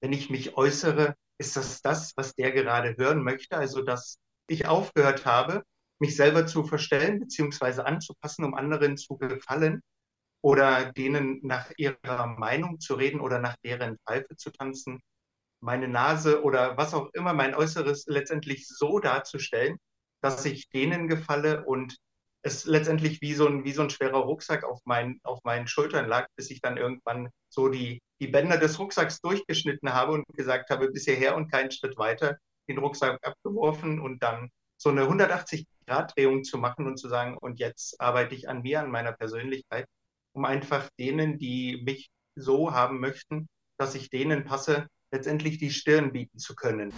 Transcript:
wenn ich mich äußere, ist das das, was der gerade hören möchte? Also, dass ich aufgehört habe, mich selber zu verstellen bzw. anzupassen, um anderen zu gefallen oder denen nach ihrer Meinung zu reden oder nach deren Pfeife zu tanzen, meine Nase oder was auch immer, mein Äußeres letztendlich so darzustellen, dass ich denen gefalle und es letztendlich wie so ein, wie so ein schwerer Rucksack auf, mein, auf meinen Schultern lag, bis ich dann irgendwann so die, die Bänder des Rucksacks durchgeschnitten habe und gesagt habe, bis hierher und keinen Schritt weiter, den Rucksack abgeworfen und dann so eine 180-Grad-Drehung zu machen und zu sagen, und jetzt arbeite ich an mir, an meiner Persönlichkeit, um einfach denen, die mich so haben möchten, dass ich denen passe, letztendlich die Stirn bieten zu können.